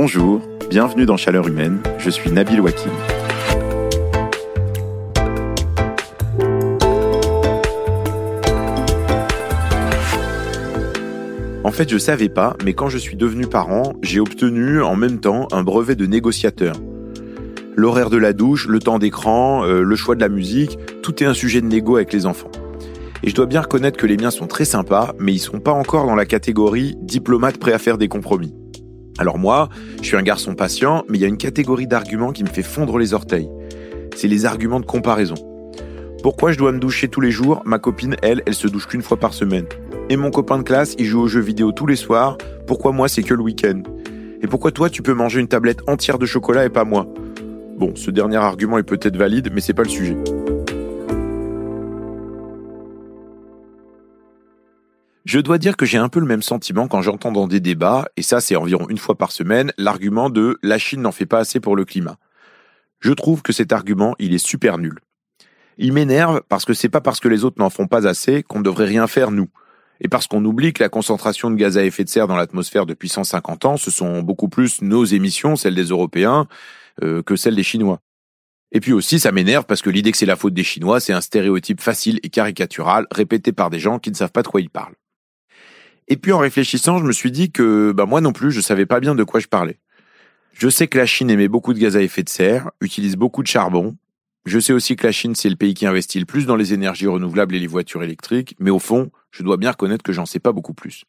Bonjour, bienvenue dans Chaleur Humaine, je suis Nabil Wakim. En fait, je savais pas, mais quand je suis devenu parent, j'ai obtenu en même temps un brevet de négociateur. L'horaire de la douche, le temps d'écran, euh, le choix de la musique, tout est un sujet de négo avec les enfants. Et je dois bien reconnaître que les miens sont très sympas, mais ils sont pas encore dans la catégorie diplomate prêt à faire des compromis. Alors moi, je suis un garçon patient, mais il y a une catégorie d'arguments qui me fait fondre les orteils. C'est les arguments de comparaison. Pourquoi je dois me doucher tous les jours? Ma copine, elle, elle se douche qu'une fois par semaine. Et mon copain de classe, il joue aux jeux vidéo tous les soirs. Pourquoi moi, c'est que le week-end? Et pourquoi toi, tu peux manger une tablette entière de chocolat et pas moi? Bon, ce dernier argument est peut-être valide, mais c'est pas le sujet. Je dois dire que j'ai un peu le même sentiment quand j'entends dans des débats, et ça c'est environ une fois par semaine, l'argument de la Chine n'en fait pas assez pour le climat. Je trouve que cet argument, il est super nul. Il m'énerve parce que c'est pas parce que les autres n'en font pas assez qu'on ne devrait rien faire nous et parce qu'on oublie que la concentration de gaz à effet de serre dans l'atmosphère depuis 150 ans, ce sont beaucoup plus nos émissions, celles des Européens, euh, que celles des Chinois. Et puis aussi, ça m'énerve parce que l'idée que c'est la faute des Chinois, c'est un stéréotype facile et caricatural répété par des gens qui ne savent pas de quoi ils parlent. Et puis en réfléchissant, je me suis dit que bah, moi non plus, je savais pas bien de quoi je parlais. Je sais que la Chine émet beaucoup de gaz à effet de serre, utilise beaucoup de charbon, je sais aussi que la Chine, c'est le pays qui investit le plus dans les énergies renouvelables et les voitures électriques, mais au fond, je dois bien reconnaître que j'en sais pas beaucoup plus.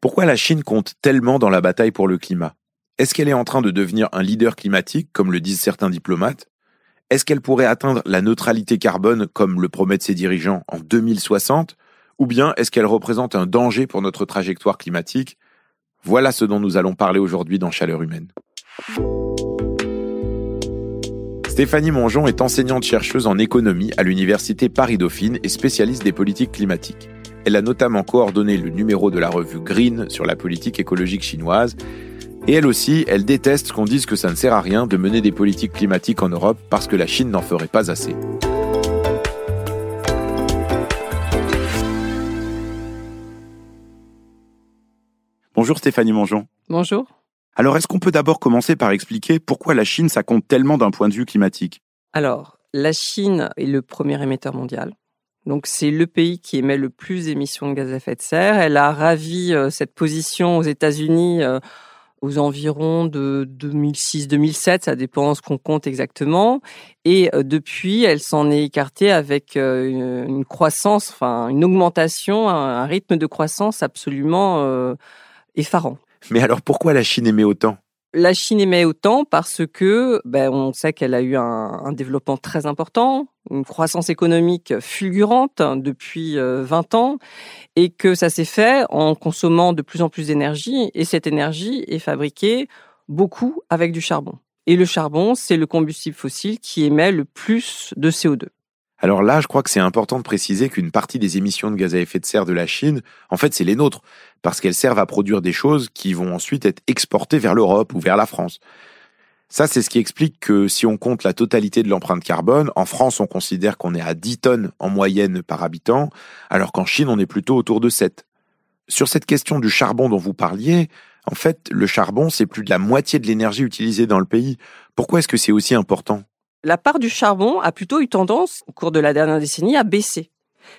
Pourquoi la Chine compte tellement dans la bataille pour le climat? Est-ce qu'elle est en train de devenir un leader climatique, comme le disent certains diplomates? Est-ce qu'elle pourrait atteindre la neutralité carbone, comme le promettent ses dirigeants, en 2060 Ou bien est-ce qu'elle représente un danger pour notre trajectoire climatique? Voilà ce dont nous allons parler aujourd'hui dans Chaleur humaine. Stéphanie Mongeon est enseignante-chercheuse en économie à l'université Paris-Dauphine et spécialiste des politiques climatiques. Elle a notamment coordonné le numéro de la revue Green sur la politique écologique chinoise. Et elle aussi, elle déteste qu'on dise que ça ne sert à rien de mener des politiques climatiques en Europe parce que la Chine n'en ferait pas assez. Bonjour Stéphanie Mongeon. Bonjour. Alors, est-ce qu'on peut d'abord commencer par expliquer pourquoi la Chine, ça compte tellement d'un point de vue climatique? Alors, la Chine est le premier émetteur mondial. Donc, c'est le pays qui émet le plus d'émissions de gaz à effet de serre. Elle a ravi euh, cette position aux États-Unis euh, aux environs de 2006-2007, ça dépend ce qu'on compte exactement. Et euh, depuis, elle s'en est écartée avec une croissance, enfin une augmentation, un rythme de croissance absolument effarant. Mais alors pourquoi la Chine émet autant? La Chine émet autant parce que ben, on sait qu'elle a eu un, développement très important, une croissance économique fulgurante depuis 20 euh, ans, et que ça s'est fait en consommant de plus en plus d'énergie, et cette énergie est fabriquée beaucoup avec du charbon. Et le charbon, c'est le combustible fossile qui émet le plus de CO2. Alors là, je crois que c'est important de préciser qu'une partie des émissions de gaz à effet de serre de la Chine, en fait, c'est les nôtres, parce qu'elles servent à produire des choses qui vont ensuite être exportées vers l'Europe ou vers la France. Ça, c'est ce qui explique que si on compte la totalité de l'empreinte carbone, en France, on considère qu'on est à 10 tonnes en moyenne par habitant, alors qu'en Chine, on est plutôt autour de 7. Sur cette question du charbon dont vous parliez, en fait, le charbon, c'est plus de la moitié de l'énergie utilisée dans le pays. Pourquoi est-ce que c'est aussi important? La part du charbon a plutôt eu tendance, au cours de la dernière décennie, à baisser.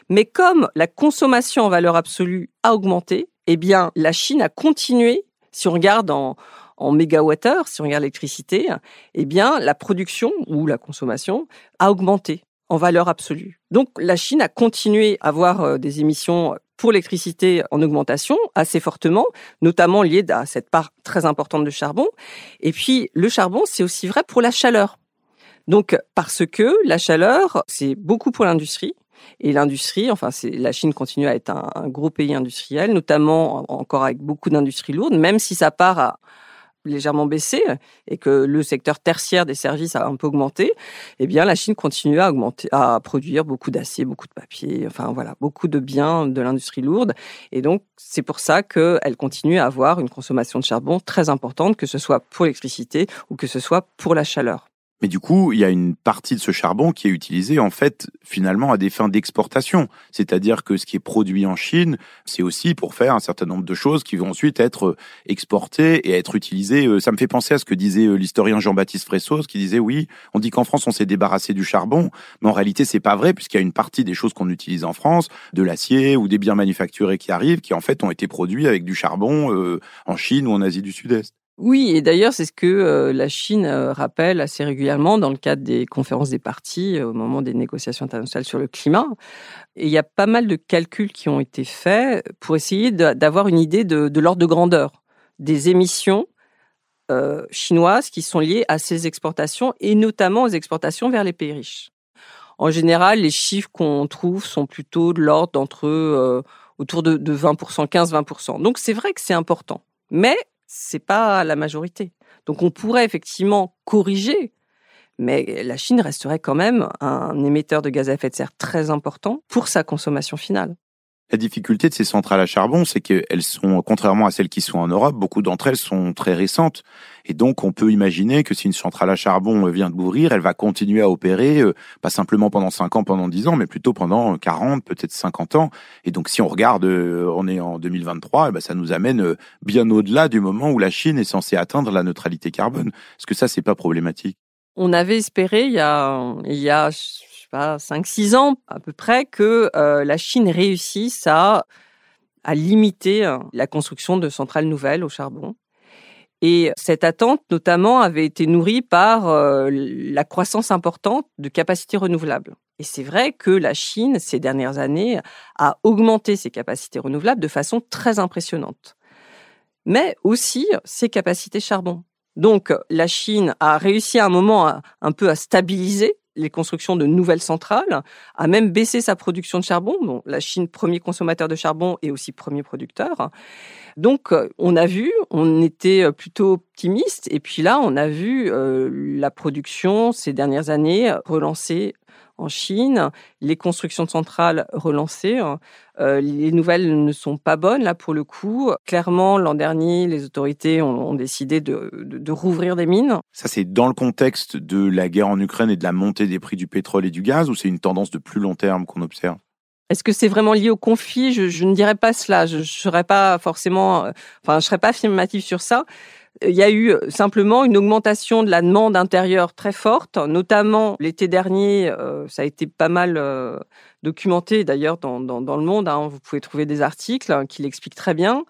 Mais comme la consommation en valeur absolue a augmenté, eh bien, la Chine a continué, si on regarde en, en mégawattheure, si on regarde l'électricité, eh bien, la production ou la consommation a augmenté en valeur absolue. Donc, la Chine a continué à avoir euh, des émissions pour l'électricité en augmentation assez fortement, notamment liées à cette part très importante de charbon. Et puis, le charbon, c'est aussi vrai pour la chaleur. Donc, parce que la chaleur, c'est beaucoup pour l'industrie. Et l'industrie, enfin, c'est la Chine continue à être un, gros pays industriel, notamment encore avec beaucoup d'industries lourdes, même si ça part à légèrement baissé et que le secteur tertiaire des services a un peu augmenté, eh bien la Chine continue à augmenter, à produire beaucoup d'acier, beaucoup de papier, enfin voilà, beaucoup de biens de l'industrie lourde. Et donc c'est pour ça qu'elle continue à avoir une consommation de charbon très importante, que ce soit pour l'électricité ou que ce soit pour la chaleur. Mais du coup, il y a une partie de ce charbon qui est utilisé en fait finalement à des fins d'exportation. C'est-à-dire que ce qui est produit en Chine, c'est aussi pour faire un certain nombre de choses qui vont ensuite être exportées et être utilisées. Euh, ça me fait penser à ce que disait euh, l'historien Jean-Baptiste Fressos, qui disait oui, on dit qu'en France on s'est débarrassé du charbon, mais en réalité c'est pas vrai puisqu'il y a une partie des choses qu'on utilise en France, de l'acier ou des biens manufacturés qui arrivent, qui en fait ont été produits avec du charbon euh, en Chine ou en Asie du Sud-Est. Oui, et d'ailleurs, c'est ce que euh, la Chine euh, rappelle assez régulièrement dans le cadre des conférences des partis euh, au moment des négociations internationales sur le climat. Et il y a pas mal de calculs qui ont été faits pour essayer d'avoir une idée de, l'ordre de grandeur des émissions chinoises qui sont liées à ces exportations et notamment aux exportations vers les pays riches. En général, les chiffres qu'on trouve sont plutôt de l'ordre d'entre autour de, de 20%, 15-20%. Donc c'est vrai que c'est important. Mais c'est pas la majorité. Donc on pourrait effectivement corriger, mais la Chine resterait quand même un émetteur de gaz à effet de serre très important pour sa consommation finale. La difficulté de ces centrales à charbon, c'est qu'elles sont, contrairement à celles qui sont en Europe, beaucoup d'entre elles sont très récentes. Et donc, on peut imaginer que si une centrale à charbon vient de mourir, elle va continuer à opérer, euh, pas simplement pendant 5 ans, pendant 10 ans, mais plutôt pendant 40, peut-être 50 ans. Et donc, si on regarde, euh, on est en 2023, eh ben, ça nous amène euh, bien au-delà du moment où la Chine est censée atteindre la neutralité carbone. Est-ce que ça, c'est pas problématique? On avait espéré, il y a, il y a pas, 5-6 ans à peu près, que euh, la Chine réussisse à, à limiter euh, la construction de centrales nouvelles au charbon. Et cette attente, notamment, avait été nourrie par euh, la croissance importante de capacités renouvelables. Et c'est vrai que la Chine, ces dernières années, a augmenté ses capacités renouvelables de façon très impressionnante. Mais aussi ses capacités charbon. Donc, la Chine a réussi à un moment un peu à stabiliser les constructions de nouvelles centrales, a même baissé sa production de charbon. Bon, la Chine, premier consommateur de charbon et aussi premier producteur. Donc, euh, on a vu, on était euh, plutôt optimiste, et puis là, on a vu euh, la production ces dernières années relancer en Chine, les constructions de centrales relancées. Euh, les nouvelles ne sont pas bonnes là pour le coup. Clairement, l'an dernier, les autorités ont, décidé de, de, rouvrir des mines. Ça, c'est dans le contexte de la guerre en Ukraine et de la montée des prix du pétrole et du gaz, ou c'est une tendance de plus long terme qu'on observe? Est-ce que c'est vraiment lié au conflit? Je, je, ne dirais pas cela. Je ne serais pas forcément, enfin, je serais pas affirmative sur ça il y a eu euh, simplement une augmentation de la demande intérieure très forte, notamment l'été dernier, euh, ça a été pas mal euh, documenté d'ailleurs dans, le monde, hein. vous pouvez trouver des articles hein, qui l'expliquent très bien,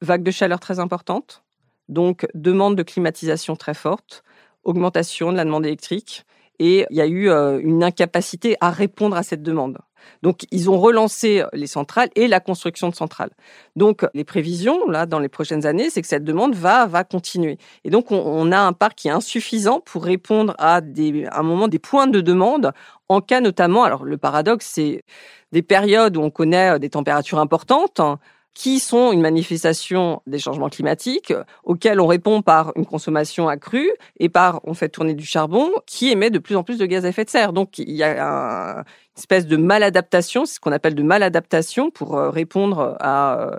vague de chaleur très importante, donc demande de climatisation très forte, augmentation de la demande électrique, et il y a eu une incapacité à répondre à cette demande. Donc, ils ont relancé les centrales et la construction de centrales. Donc, les prévisions, là, dans les prochaines années, c'est que cette demande va, va continuer. Et donc, on, a un parc qui est insuffisant pour répondre à, des, à un moment des points de demande en cas notamment, alors le paradoxe, c'est des périodes où on connaît des températures importantes, qui sont une manifestation des changements climatiques auxquels on répond par une consommation accrue et par on fait tourner du charbon qui émet de plus en plus de gaz à effet de serre. Donc il y a une espèce de maladaptation, c'est ce qu'on appelle de maladaptation pour euh, répondre à euh,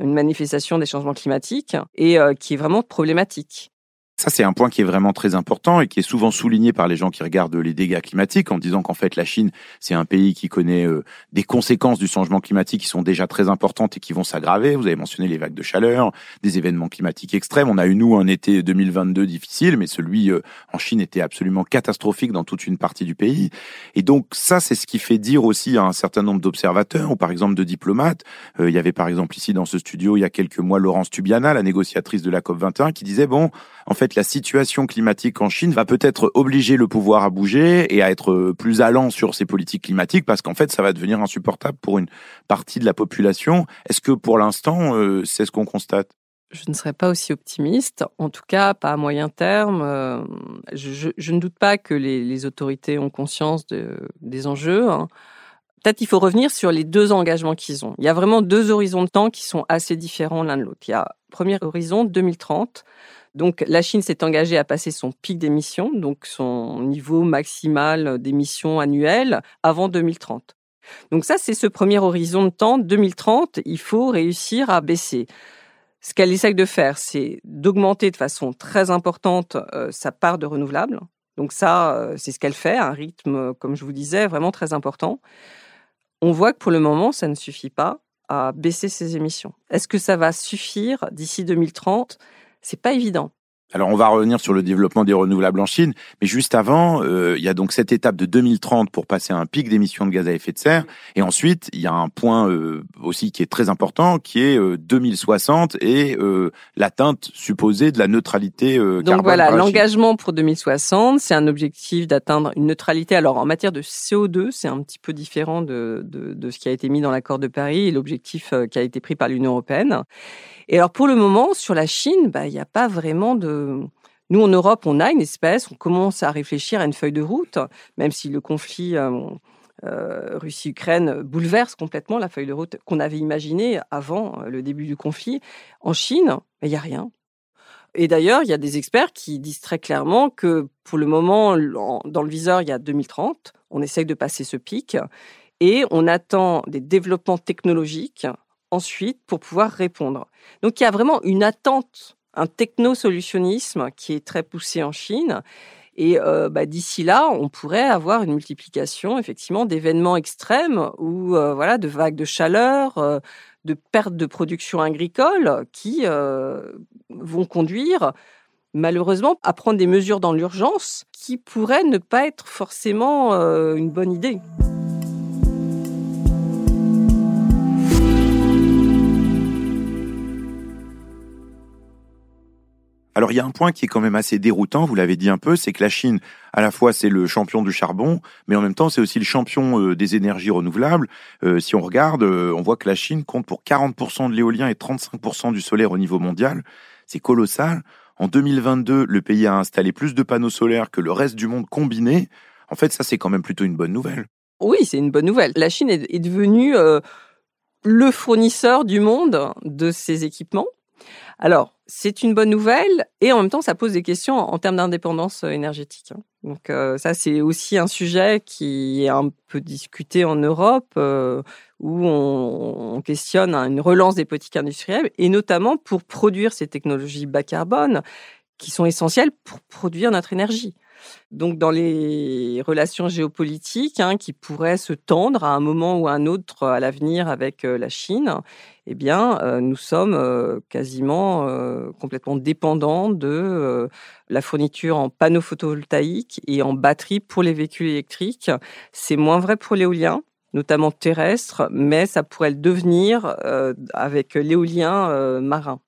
une manifestation des changements climatiques et euh, qui est vraiment problématique. Ça, c'est un point qui est vraiment très important et qui est souvent souligné par les gens qui regardent les dégâts climatiques en disant qu'en fait, la Chine, c'est un pays qui connaît euh, des conséquences du changement climatique qui sont déjà très importantes et qui vont s'aggraver. Vous avez mentionné les vagues de chaleur, des événements climatiques extrêmes. On a eu, nous, un été 2022 difficile, mais celui euh, en Chine était absolument catastrophique dans toute une partie du pays. Et donc, ça, c'est ce qui fait dire aussi à un certain nombre d'observateurs ou par exemple de diplomates. Euh, il y avait par exemple ici dans ce studio, il y a quelques mois, Laurence Tubiana, la négociatrice de la COP21, qui disait, bon, en fait, la situation climatique en Chine va peut-être obliger le pouvoir à bouger et à être plus allant sur ces politiques climatiques parce qu'en fait, ça va devenir insupportable pour une partie de la population. Est-ce que pour l'instant, euh, c'est ce qu'on constate? Je ne serais pas aussi optimiste, en tout cas pas à moyen terme. Euh, je, ne doute pas que les, autorités ont conscience des enjeux. Hein. Peut-être il faut revenir sur les deux engagements qu'ils ont. Il y a vraiment deux horizons de temps qui sont assez différents l'un de l'autre. Il y a premier horizon 2030 donc la Chine s'est engagée à passer son pic d'émissions, donc son niveau maximal d'émissions annuelles, avant 2030. Donc ça, c'est ce premier horizon de temps. 2030, il faut réussir à baisser. Ce qu'elle essaie de faire, c'est d'augmenter de façon très importante euh, sa part de renouvelables. Donc ça, c'est ce qu'elle fait, un rythme, comme je vous disais, vraiment très important. On voit que pour le moment, ça ne suffit pas à baisser ses émissions. Est-ce que ça va suffire d'ici 2030 C'est pas évident. Alors on va revenir sur le développement des renouvelables en Chine, mais juste avant, euh, il y a donc cette étape de 2030 pour passer à un pic d'émissions de gaz à effet de serre, et ensuite il y a un point euh, aussi qui est très important, qui est 2060 euh, et l'atteinte supposée de la neutralité carbone. Donc voilà, l'engagement pour 2060, c'est un objectif d'atteindre une neutralité. Alors en matière de CO2, c'est un petit peu différent de, de, de ce qui a été mis dans l'accord de Paris et l'objectif qui a été pris par l'Union européenne. Et alors pour le moment, sur la Chine, bah, il n'y a pas vraiment de... Nous, en Europe, on a une espèce, on commence à réfléchir à une feuille de route, même si le conflit euh, euh, Russie-Ukraine bouleverse complètement la feuille de route qu'on avait imaginée avant euh, le début du conflit. En Chine, il n'y a rien. Et d'ailleurs, il y a des experts qui disent très clairement que pour le moment, dans le viseur, il y a 2030. On essaye de passer ce pic et on attend des développements technologiques ensuite pour pouvoir répondre. Donc il y a vraiment une attente, un technosolutionnisme qui est très poussé en Chine. Et euh, bah, d'ici là, on pourrait avoir une multiplication effectivement d'événements extrêmes ou euh, voilà de vagues de chaleur, euh, de pertes de production agricole qui vont conduire malheureusement à prendre des mesures dans l'urgence qui pourraient ne pas être forcément une bonne idée. Alors il y a un point qui est quand même assez déroutant, vous l'avez dit un peu, c'est que la Chine, à la fois c'est le champion du charbon, mais en même temps c'est aussi le champion euh, des énergies renouvelables. Euh, si on regarde, euh, on voit que la Chine compte pour 40% de l'éolien et 35% du solaire au niveau mondial. C'est colossal. En 2022, le pays a installé plus de panneaux solaires que le reste du monde combiné. En fait, ça c'est quand même plutôt une bonne nouvelle. Oui, c'est une bonne nouvelle. La Chine est, devenue le fournisseur du monde de ces équipements. Alors, c'est une bonne nouvelle et en même temps, ça pose des questions en termes d'indépendance euh, énergétique. Hein. Donc euh, ça, c'est aussi un sujet qui est un peu discuté en Europe, euh, où on, questionne une relance des politiques industrielles, et notamment pour produire ces technologies bas carbone qui sont essentielles pour produire notre énergie. Donc, dans les relations géopolitiques hein, qui pourraient se tendre à un moment ou à un autre à l'avenir avec euh, la Chine, eh bien, euh, nous sommes euh, quasiment complètement dépendants de la fourniture en panneaux photovoltaïques et en batteries pour les véhicules électriques. C'est moins vrai pour l'éolien notamment terrestre, mais ça pourrait le devenir avec l'éolien marin.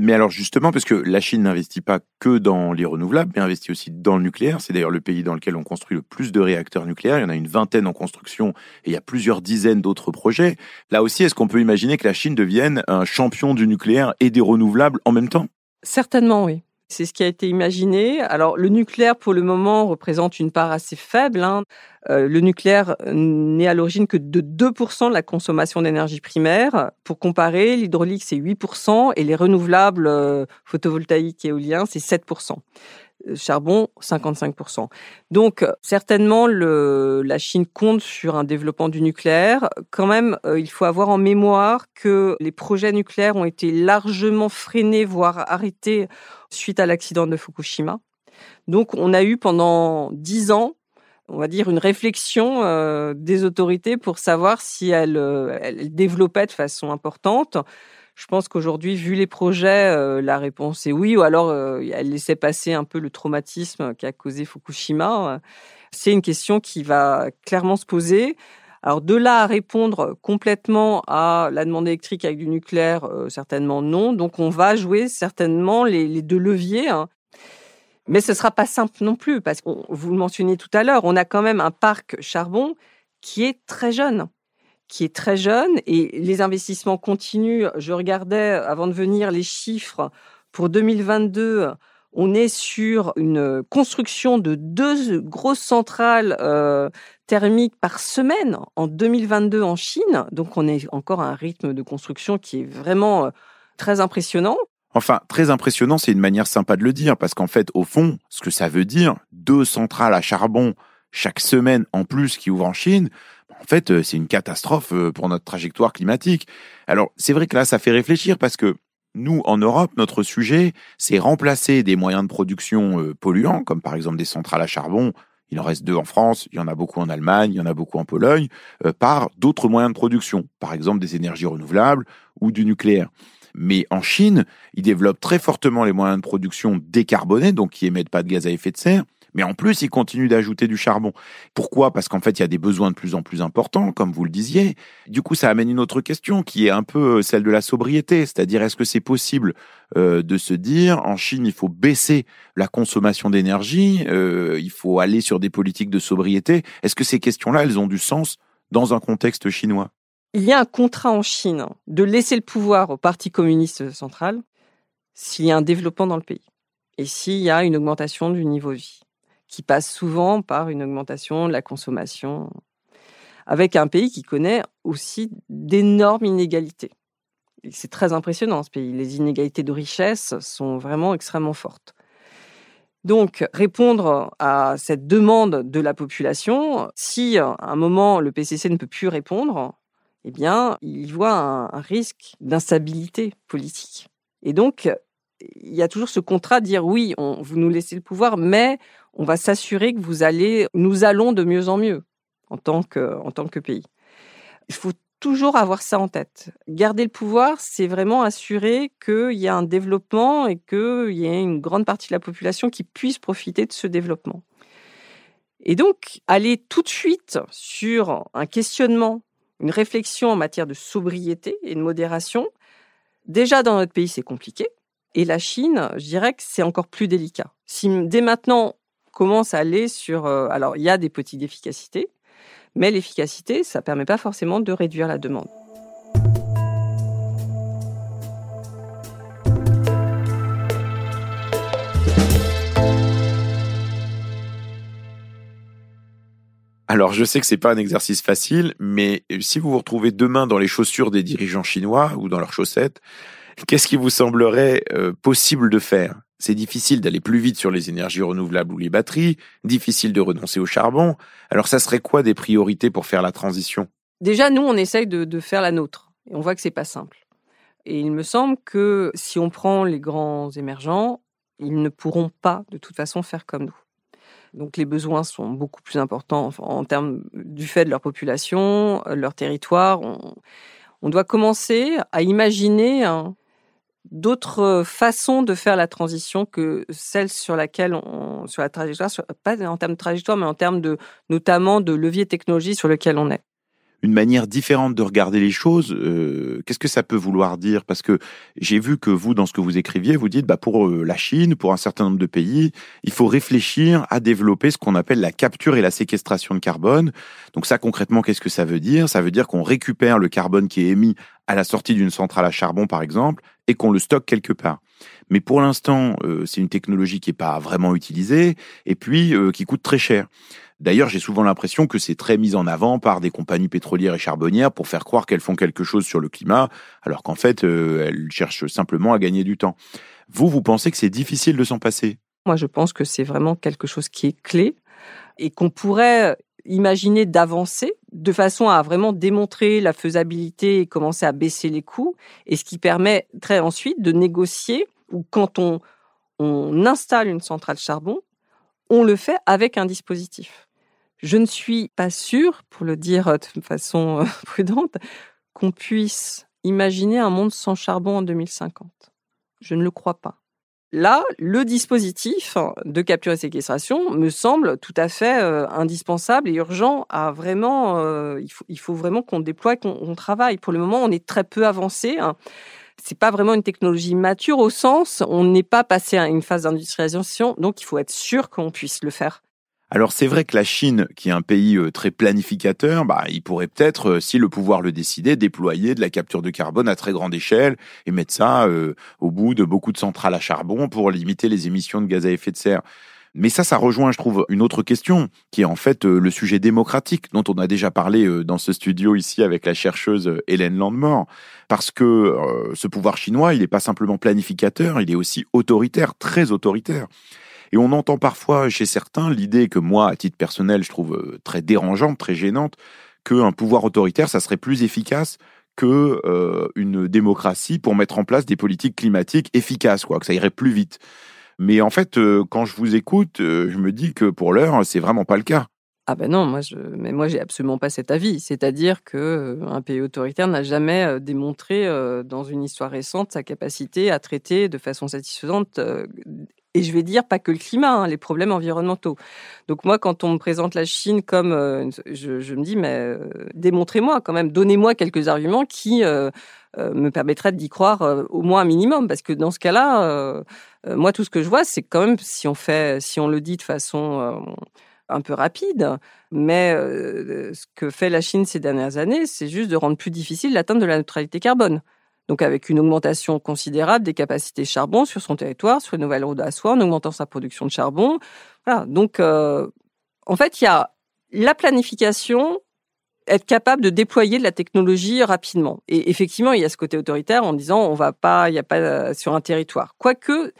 Mais alors justement, parce que la Chine n'investit pas que dans les renouvelables, mais investit aussi dans le nucléaire. C'est d'ailleurs le pays dans lequel on construit le plus de réacteurs nucléaires. Il y en a une vingtaine en construction et il y a plusieurs dizaines d'autres projets. Là aussi, est-ce qu'on peut imaginer que la Chine devienne un champion du nucléaire et des renouvelables en même temps? Certainement, oui. C'est ce qui a été imaginé. Alors, le nucléaire, pour le moment, représente une part assez faible. Hein. Euh, le nucléaire n'est à l'origine que de 2% de la consommation d'énergie primaire. Pour comparer, l'hydraulique, c'est 8% et les renouvelables euh, photovoltaïques et éoliens, c'est 7% charbon 55%. Donc certainement le, la Chine compte sur un développement du nucléaire. Quand même, euh, il faut avoir en mémoire que les projets nucléaires ont été largement freinés, voire arrêtés suite à l'accident de Fukushima. Donc on a eu pendant dix ans on va dire, une réflexion euh, des autorités pour savoir si euh, elles développaient de façon importante je pense qu'aujourd'hui, vu les projets, euh, la réponse est oui, ou alors euh, elle laissait passer un peu le traumatisme qui a causé Fukushima. C'est une question qui va clairement se poser. Alors de là à répondre complètement à la demande électrique avec du nucléaire, euh, certainement non. Donc on va jouer certainement les, deux leviers. Hein. Mais ce sera pas simple non plus, parce que vous le mentionnez tout à l'heure, on a quand même un parc charbon qui est très jeune qui est très jeune et les investissements continuent. Je regardais avant de venir les chiffres pour 2022. On est sur une construction de deux grosses centrales euh, thermiques par semaine en 2022 en Chine. Donc on est encore à un rythme de construction qui est vraiment euh, très impressionnant. Enfin, très impressionnant, c'est une manière sympa de le dire, parce qu'en fait, au fond, ce que ça veut dire, deux centrales à charbon chaque semaine en plus qui ouvrent en Chine, en fait, euh, c'est une catastrophe euh, pour notre trajectoire climatique. Alors, c'est vrai que là, ça fait réfléchir parce que Nous, en Europe, notre sujet, c'est remplacer des moyens de production euh, polluants, comme par exemple des centrales à charbon, il en reste deux en France, il y en a beaucoup en Allemagne, il y en a beaucoup en Pologne, par d'autres moyens de production, par exemple des énergies renouvelables ou du nucléaire. Mais en Chine, ils développent très fortement les moyens de production décarbonés, donc qui émettent pas de gaz à effet de serre, mais en plus, ils continuent d'ajouter du charbon. Pourquoi? Parce qu'en fait, il y a des besoins de plus en plus importants, comme vous le disiez. Du coup, ça amène une autre question qui est un peu celle de la sobriété, c'est-à-dire est-ce que c'est possible euh, de se dire en Chine, il faut baisser la consommation d'énergie, euh, il faut aller sur des politiques de sobriété? Est-ce que ces questions-là, elles ont du sens dans un contexte chinois? Il y a un contrat en Chine de laisser le pouvoir au Parti communiste central s'il y a un développement dans le pays et s'il y a une augmentation du niveau de vie qui passe souvent par une augmentation de la consommation, avec un pays qui connaît aussi d'énormes inégalités. C'est très impressionnant ce pays. Les inégalités de richesse sont vraiment extrêmement fortes. Donc, répondre à cette demande de la population, si à un moment le PCC ne peut plus répondre, eh bien, il voit un, risque d'instabilité politique. Et donc, il y a toujours ce contrat de dire oui, vous nous laissez le pouvoir, mais on va s'assurer que vous allez, nous allons de mieux en mieux en tant que, en tant que pays. Il faut toujours avoir ça en tête. Garder le pouvoir, c'est vraiment assurer qu'il y a un développement et qu'il y ait une grande partie de la population qui puisse profiter de ce développement. Et donc, aller tout de suite sur un questionnement, une réflexion en matière de sobriété et de modération, déjà dans notre pays, c'est compliqué et la Chine, je dirais que c'est encore plus délicat. Si dès maintenant commence à aller sur... Euh, alors, il y a des petits d'efficacité, mais l'efficacité, ça ne permet pas forcément de réduire la demande. Alors, je sais que c'est pas un exercice facile, mais si vous vous retrouvez demain dans les chaussures des dirigeants chinois ou dans leurs chaussettes, Qu'est-ce qui vous semblerait euh, possible de faire? C'est difficile d'aller plus vite sur les énergies renouvelables ou les batteries, difficile de renoncer au charbon. Alors ça serait quoi des priorités pour faire la transition? Déjà, nous, on essaye de, faire la nôtre. Et on voit que c'est pas simple. Et il me semble que si on prend les grands émergents, ils ne pourront pas de toute façon faire comme nous. Donc les besoins sont beaucoup plus importants en, termes du fait de leur population, euh, leur territoire. On, on doit commencer à imaginer d'autres façons de faire la transition que celle sur laquelle on, sur la trajectoire, pas en termes de trajectoire, mais en termes de, notamment de levier technologie sur lequel on est une manière différente de regarder les choses. Euh, qu'est-ce que ça peut vouloir dire? Parce que j'ai vu que vous, dans ce que vous écriviez, vous dites, bah pour euh, la Chine, pour un certain nombre de pays, il faut réfléchir à développer ce qu'on appelle la capture et la séquestration de carbone. Donc ça, concrètement, qu'est-ce que ça veut dire? Ça veut dire qu'on récupère le carbone qui est émis à la sortie d'une centrale à charbon, par exemple, et qu'on le stocke quelque part. Mais pour l'instant, euh, c'est une technologie qui n'est pas vraiment utilisée et puis qui coûte très cher. D'ailleurs, j'ai souvent l'impression que c'est très mis en avant par des compagnies pétrolières et charbonnières pour faire croire qu'elles font quelque chose sur le climat, alors qu'en fait, euh, elles cherchent simplement à gagner du temps. Vous, vous pensez que c'est difficile de s'en passer? Moi, je pense que c'est vraiment quelque chose qui est clé et qu'on pourrait imaginer d'avancer de façon à vraiment démontrer la faisabilité et commencer à baisser les coûts, et ce qui permettrait ensuite de négocier, ou quand on, on installe une centrale charbon, on le fait avec un dispositif. Je ne suis pas sûre, pour le dire euh, de façon euh, prudente, qu'on puisse imaginer un monde sans charbon en 2050. Je ne le crois pas. Là, le dispositif de capture et séquestration me semble tout à fait euh, indispensable et urgent à vraiment. il, faut, vraiment qu'on déploie, qu'on travaille. Pour le moment, on est très peu avancé. Hein. C'est pas vraiment une technologie mature au sens, on n'est pas passé à une phase d'industrialisation, donc il faut être sûr qu'on puisse le faire alors c'est vrai que la Chine, qui est un pays euh, très planificateur, bah, il pourrait peut-être, euh, si le pouvoir le décidait, déployer de la capture de carbone à très grande échelle et mettre ça euh, au bout de beaucoup de centrales à charbon pour limiter les émissions de gaz à effet de serre. Mais ça, ça rejoint, je trouve, une autre question, qui est en fait le sujet démocratique, dont on a déjà parlé dans ce studio ici avec la chercheuse Hélène Landemort. Parce que ce pouvoir chinois, il n'est pas simplement planificateur, il est aussi autoritaire, très autoritaire. Et on entend parfois chez certains l'idée que moi, à titre personnel, je trouve euh, très dérangeante, très gênante, qu'un pouvoir autoritaire, ça serait plus efficace que euh, une démocratie pour mettre en place des politiques climatiques efficaces, quoi, que ça irait plus vite. Mais en fait, euh, quand je vous écoute, je me dis que pour l'heure, c'est vraiment pas le cas. Ah ben non, moi je, mais moi j'ai absolument pas cet avis. C'est-à-dire que un pays autoritaire n'a jamais démontré dans une histoire récente sa capacité à traiter de façon satisfaisante et je vais dire pas que le climat, hein, les problèmes environnementaux. Donc moi, quand on me présente la Chine comme, euh, je, me dis, mais euh, démontrez-moi quand même, donnez-moi quelques arguments qui euh, me permettraient d'y croire au moins un minimum, parce que dans ce cas-là, moi tout ce que je vois, c'est quand même si on fait, si on le dit de façon un peu rapide, mais ce que fait la Chine ces dernières années, c'est juste de rendre plus difficile l'atteinte de la neutralité carbone donc avec une augmentation considérable des capacités charbon sur son territoire, sur une nouvelle route à soie, en augmentant sa production de charbon. Voilà. Donc, euh, en fait, il y a la planification, être capable de déployer de la technologie rapidement. Et effectivement, il y a ce côté autoritaire en disant on va pas, il n'y a pas euh, sur un territoire. Quoique,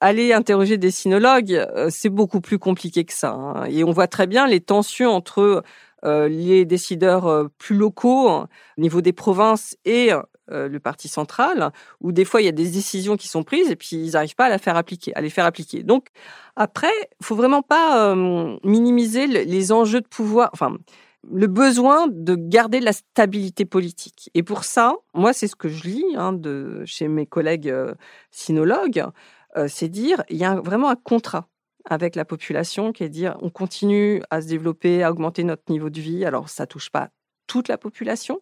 aller interroger des sinologues, euh, c'est beaucoup plus compliqué que ça. Hein. Et on voit très bien les tensions entre les décideurs plus locaux, au niveau des provinces et euh, le parti central, où des fois il y a des décisions qui sont prises et puis ils n'arrivent pas à les faire appliquer. Donc après, faut vraiment pas euh, minimiser les enjeux de pouvoir, enfin le besoin de garder la stabilité politique. Et pour ça, moi c'est ce que je lis hein, de chez mes collègues euh, sinologues, c'est dire il y a vraiment un contrat avec la population qui est dire on continue à se développer, à augmenter notre niveau de vie. Alors ça touche pas toute la population,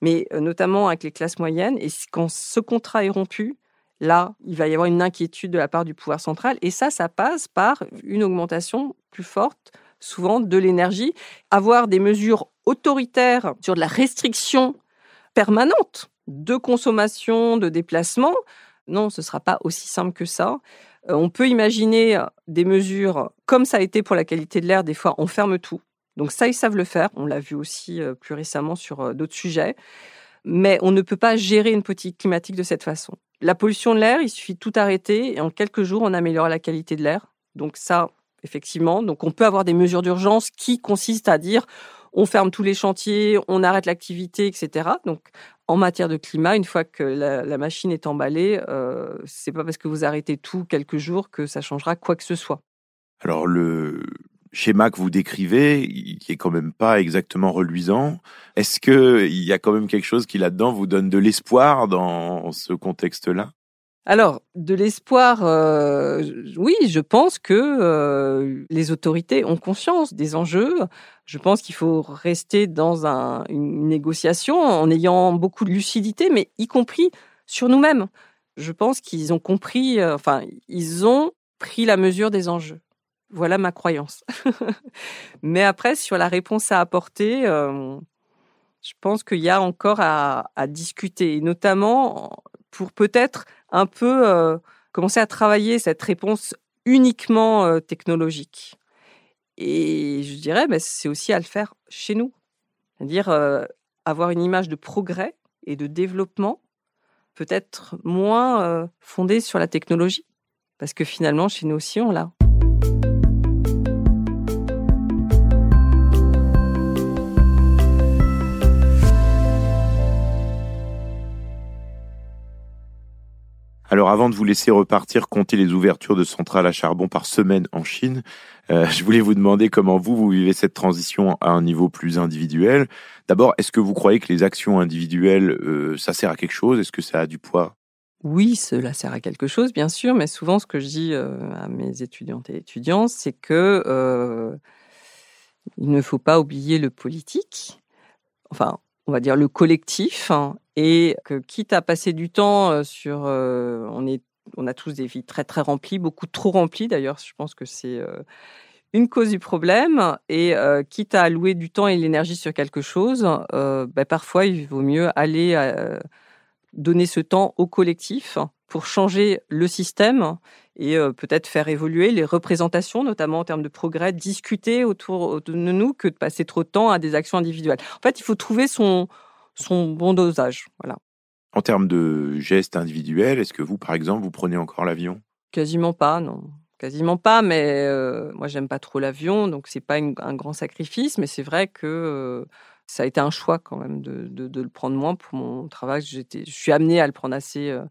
mais notamment avec les classes moyennes. Et quand ce contrat est rompu, là, il va y avoir une inquiétude de la part du pouvoir central. Et ça, ça passe par une augmentation plus forte, souvent, de l'énergie. Avoir des mesures autoritaires sur de la restriction permanente de consommation, de déplacement, non, ce ne sera pas aussi simple que ça. On peut imaginer des mesures comme ça a été pour la qualité de l'air. Des fois, on ferme tout. Donc ça, ils savent le faire. On l'a vu aussi euh, plus récemment sur euh, d'autres sujets. Mais on ne peut pas gérer une politique climatique de cette façon. La pollution de l'air, il suffit de tout arrêter et en quelques jours, on améliore la qualité de l'air. Donc ça, effectivement, donc on peut avoir des mesures d'urgence qui consistent à dire on ferme tous les chantiers, on arrête l'activité, etc. Donc en matière de climat, une fois que la, machine est emballée, euh, c'est pas parce que vous arrêtez tout quelques jours que ça changera quoi que ce soit. Alors le, schéma que vous décrivez, il est quand même pas exactement reluisant. Est-ce que il y a quand même quelque chose qui là-dedans vous donne de l'espoir dans ce contexte-là? Alors, de l'espoir, euh, oui, je pense que euh, les autorités ont conscience des enjeux. Je pense qu'il faut rester dans un, une négociation en ayant beaucoup de lucidité, mais y compris sur nous-mêmes. Je pense qu'ils ont compris, euh, enfin, ils ont pris la mesure des enjeux. Voilà ma croyance. Mais après, sur la réponse à apporter, euh, je pense qu'il y a encore à, discuter, notamment pour peut-être un peu euh, commencer à travailler cette réponse uniquement euh, technologique. Et je dirais, mais c'est aussi à le faire chez nous. C'est-à-dire avoir une image de progrès et de développement, peut-être moins fondée sur la technologie. Parce que finalement, chez nous aussi, on l'a. Alors avant de vous laisser repartir compter les ouvertures de centrales à charbon par semaine en Chine, euh, je voulais vous demander comment vous, vous vivez cette transition à un niveau plus individuel. D'abord, est-ce que vous croyez que les actions individuelles, euh, ça sert à quelque chose? Est-ce que ça a du poids? Oui, cela sert à quelque chose, bien sûr, mais souvent ce que je dis euh, à mes étudiantes et étudiants, c'est que il ne faut pas oublier le politique, enfin, on va dire le collectif, hein, et quitte à passer du temps sur, on est, on a tous des vies très très remplies, beaucoup trop remplies d'ailleurs. Je pense que c'est une cause du problème et quitte à allouer du temps et l'énergie sur quelque chose, ben, parfois il vaut mieux aller donner ce temps au collectif pour changer le système et peut-être faire évoluer les représentations, notamment en termes de progrès, discuter autour de nous que de passer trop de temps à des actions individuelles. En fait, il faut trouver son, son bon dosage. Voilà. En termes de gestes individuels, est-ce que vous, par exemple, vous prenez encore l'avion? Quasiment pas, non. Quasiment pas, mais euh, moi, j'aime pas trop l'avion, donc c'est pas un grand sacrifice, mais c'est vrai que euh, Ça a été un choix quand même de, de, le prendre moins pour mon travail. J'étais, je suis amenée à le prendre assez. Euh,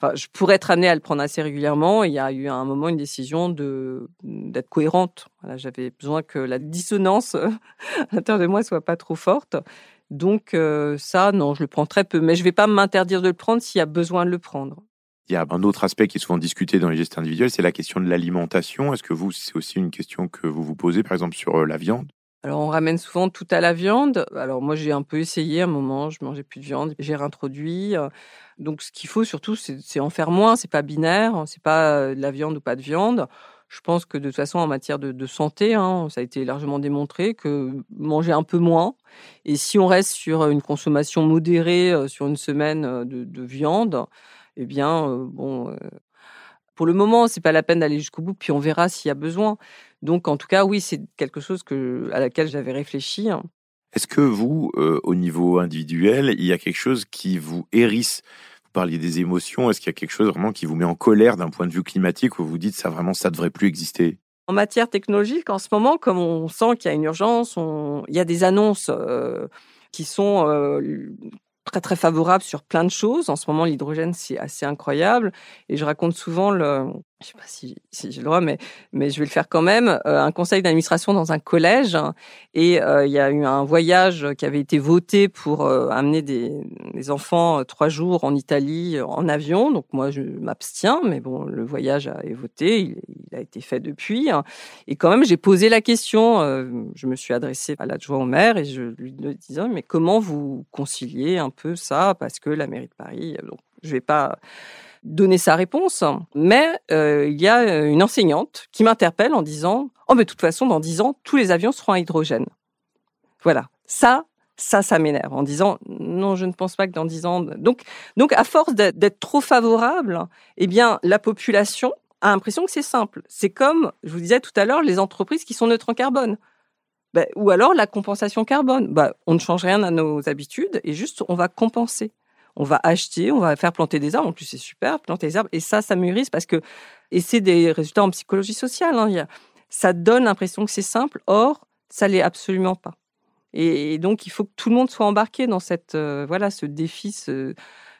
enfin, je pourrais être amenée à le prendre assez régulièrement. Il y a eu à un moment une décision de d'être cohérente. Voilà, j'avais besoin que la dissonance à l'intérieur de moi soit pas trop forte. Donc euh, ça, non, je le prends très peu. Mais je vais pas m'interdire de le prendre s'il y a besoin de le prendre. Il y a un autre aspect qui est souvent discuté dans les gestes individuels, c'est la question de l'alimentation. Est-ce que vous, c'est aussi une question que vous vous posez, par exemple, sur euh, la viande? Alors, on ramène souvent tout à la viande. Alors, moi, j'ai un peu essayé un moment, je mangeais plus de viande, j'ai réintroduit. Euh, donc, ce qu'il faut surtout, c'est en faire moins. C'est pas binaire, c'est pas de la viande ou pas de viande. Je pense que de toute façon, en matière de, santé, hein, ça a été largement démontré que manger un peu moins. Et si on reste sur une consommation modérée euh, sur une semaine de, viande, eh bien, bon, pour le moment, c'est pas la peine d'aller jusqu'au bout, puis on verra s'il y a besoin. Donc, en tout cas, oui, c'est quelque chose à laquelle j'avais réfléchi. Hein. Est-ce que vous, euh, au niveau individuel, il y a quelque chose qui vous hérisse parliez des émotions. Est-ce qu'il y a quelque chose vraiment qui vous met en colère d'un point de vue climatique où vous dites ça vraiment ça devrait plus exister? En matière technologique, en ce moment, comme on sent qu'il y a une urgence, il y a des annonces euh, qui sont euh, très très favorable sur plein de choses. En ce moment, l'hydrogène, c'est assez incroyable. Et je raconte souvent le, je sais pas si, si j'ai le droit, mais, mais je vais le faire quand même, euh, un conseil d'administration dans un collège. Et euh, il y a eu un voyage qui avait été voté pour euh, amener des, enfants trois jours en Italie en avion. Donc moi, je m'abstiens, mais bon, le voyage a été voté, il, a été fait depuis. Et quand même, j'ai posé la question, je me suis adressée à l'adjoint au maire et je lui disais, mais comment vous conciliez un peu ça? Parce que la mairie de Paris, donc, je vais pas donner sa réponse, mais euh, il y a euh, une enseignante qui m'interpelle en disant Oh, mais de toute façon, dans dix ans, tous les avions seront à hydrogène. Voilà. Ça, ça, ça m'énerve en disant non, je ne pense pas que dans dix ans. Donc, donc à force d'être trop favorable, eh bien, la population a l'impression que c'est simple. C'est comme, je vous disais tout à l'heure, les entreprises qui sont neutres en carbone. Ben, ou alors la compensation carbone. Ben, on ne change rien à nos habitudes et juste on va compenser on va acheter, on va faire planter des arbres. En plus, c'est super, planter des arbres. Et ça, ça mûrisse parce que, et c'est des résultats en psychologie sociale. Hein, ça donne l'impression que c'est simple. Or, ça l'est absolument pas. Et, donc, il faut que tout le monde soit embarqué dans cette, euh, voilà, ce défi,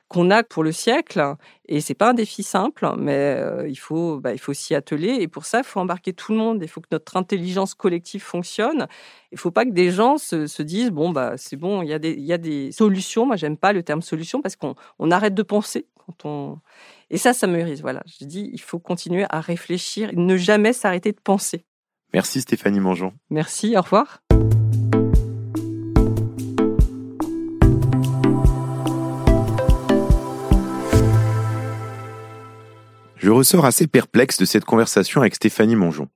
qu'on a pour le siècle. Et c'est pas un défi simple, mais euh, il faut, bah, il faut s'y atteler. Et pour ça, il faut embarquer tout le monde. Il faut que notre intelligence collective fonctionne. Il faut pas que des gens se, disent bon bah c'est bon, il y a des, il y a des solutions. Moi, j'aime pas le terme solution parce qu'on on arrête de penser quand on. Et ça, ça me. Voilà, je dis il faut continuer à réfléchir, ne jamais s'arrêter de penser. Merci Stéphanie Mangeon. Merci. Au revoir. Je ressors assez perplexe de cette conversation avec Stéphanie Mongeon.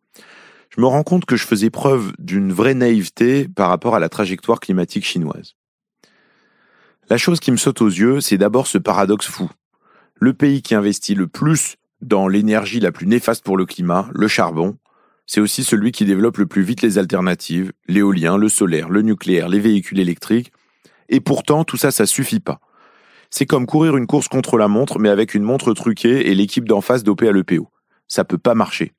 Je me rends compte que je faisais preuve d'une vraie naïveté par rapport à la trajectoire climatique chinoise. La chose qui me saute aux yeux, c'est d'abord ce paradoxe fou. Le pays qui investit le plus dans l'énergie la plus néfaste pour le climat, le charbon, c'est aussi celui qui développe le plus vite les alternatives, l'éolien, le solaire, le nucléaire, les véhicules électriques. Et pourtant, tout ça, ça suffit pas. C'est comme courir une course contre la montre, mais avec une montre truquée et l'équipe d'en face dopée à l'EPO. Ça peut pas marcher.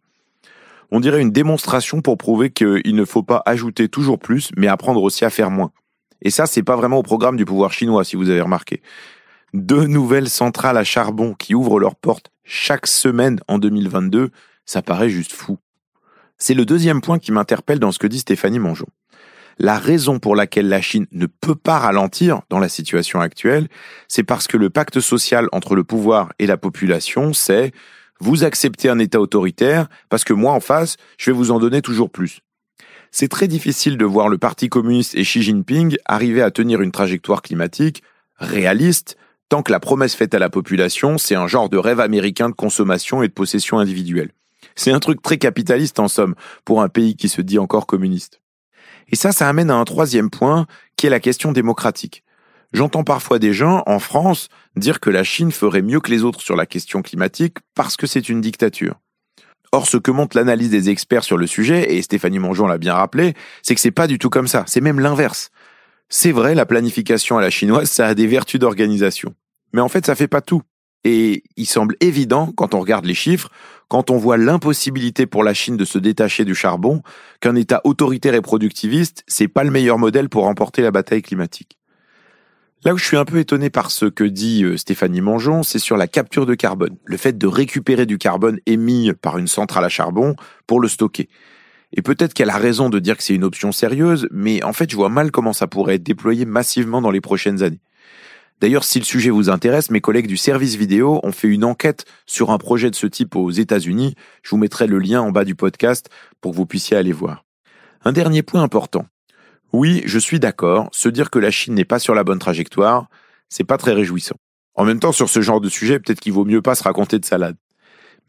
On dirait une démonstration pour prouver qu'il ne faut pas ajouter toujours plus, mais apprendre aussi à faire moins. Et ça, c'est pas vraiment au programme du pouvoir chinois, si vous avez remarqué. Deux nouvelles centrales à charbon qui ouvrent leurs portes chaque semaine en 2022, ça paraît juste fou. C'est le deuxième point qui m'interpelle dans ce que dit Stéphanie Mangeon. La raison pour laquelle la Chine ne peut pas ralentir dans la situation actuelle, c'est parce que le pacte social entre le pouvoir et la population, c'est vous acceptez un État autoritaire parce que moi en face, je vais vous en donner toujours plus. C'est très difficile de voir le Parti communiste et Xi Jinping arriver à tenir une trajectoire climatique réaliste tant que la promesse faite à la population, c'est un genre de rêve américain de consommation et de possession individuelle. C'est un truc très capitaliste en somme pour un pays qui se dit encore communiste. Et ça, ça amène à un troisième point, qui est la question démocratique. J'entends parfois des gens, en France, dire que la Chine ferait mieux que les autres sur la question climatique parce que c'est une dictature. Or, ce que montre l'analyse des experts sur le sujet, et Stéphanie Mongeon l'a bien rappelé, c'est que c'est pas du tout comme ça. C'est même l'inverse. C'est vrai, la planification à la chinoise, ça a des vertus d'organisation. Mais en fait, ça fait pas tout. Et il semble évident, quand on regarde les chiffres, quand on voit l'impossibilité pour la Chine de se détacher du charbon, qu'un État autoritaire et productiviste, c'est pas le meilleur modèle pour remporter la bataille climatique. Là où je suis un peu étonné par ce que dit euh, Stéphanie Mangeon, c'est sur la capture de carbone, le fait de récupérer du carbone émis par une centrale à charbon pour le stocker. Et peut-être qu'elle a raison de dire que c'est une option sérieuse, mais en fait je vois mal comment ça pourrait être déployé massivement dans les prochaines années. D'ailleurs, si le sujet vous intéresse, mes collègues du service vidéo ont fait une enquête sur un projet de ce type aux États-Unis. Je vous mettrai le lien en bas du podcast pour que vous puissiez aller voir. Un dernier point important. Oui, je suis d'accord, se dire que la Chine n'est pas sur la bonne trajectoire, c'est pas très réjouissant. En même temps, sur ce genre de sujet, peut-être qu'il vaut mieux pas se raconter de salade.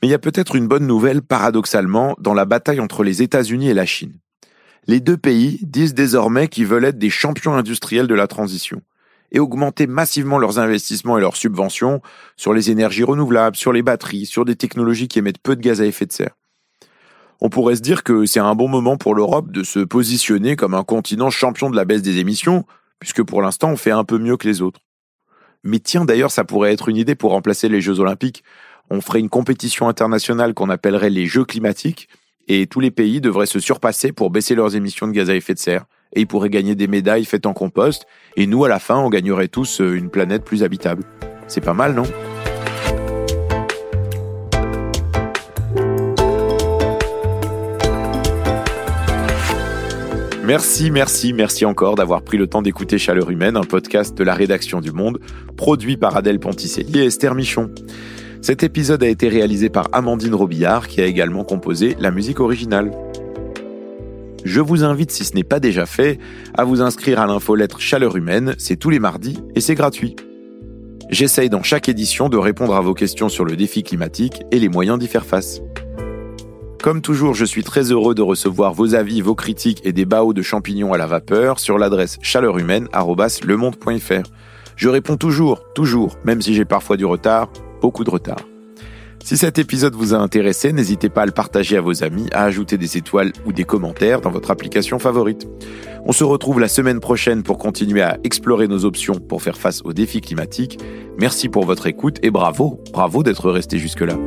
Mais il y a peut-être une bonne nouvelle, paradoxalement, dans la bataille entre les États-Unis et la Chine. Les deux pays disent désormais qu'ils veulent être des champions industriels de la transition et augmenter massivement leurs investissements et leurs subventions sur les énergies renouvelables, sur les batteries, sur des technologies qui émettent peu de gaz à effet de serre. On pourrait se dire que c'est un bon moment pour l'Europe de se positionner comme un continent champion de la baisse des émissions, puisque pour l'instant on fait un peu mieux que les autres. Mais tiens, d'ailleurs, ça pourrait être une idée pour remplacer les Jeux Olympiques. On ferait une compétition internationale qu'on appellerait les Jeux climatiques, et tous les pays devraient se surpasser pour baisser leurs émissions de gaz à effet de serre et ils pourraient gagner des médailles faites en compost, et nous, à la fin, on gagnerait tous euh, une planète plus habitable. C'est pas mal, non? Merci, merci, merci encore d'avoir pris le temps d'écouter Chaleur Humaine, un podcast de la rédaction du Monde, produit par Adèle Ponticelli et Esther Michon. Cet épisode a été réalisé par Amandine Robillard, qui a également composé la musique originale. Je vous invite, si ce n'est pas déjà fait, à vous inscrire à l'infolettre Chaleur Humaine, c'est tous les mardis et c'est gratuit. J'essaye dans chaque édition de répondre à vos questions sur le défi climatique et les moyens d'y faire face. Comme toujours, je suis très heureux de recevoir vos avis, vos critiques et des baos de champignons à la vapeur sur l'adresse chaleurhumaine.lemonde.fr. Je réponds toujours, toujours, même si j'ai parfois du retard, beaucoup de retard. Si cet épisode vous a intéressé, n'hésitez pas à le partager à vos amis, à ajouter des étoiles ou des commentaires dans votre application favorite. On se retrouve la semaine prochaine pour continuer à explorer nos options pour faire face aux défis climatiques. Merci pour votre écoute et bravo, bravo d'être resté jusque-là.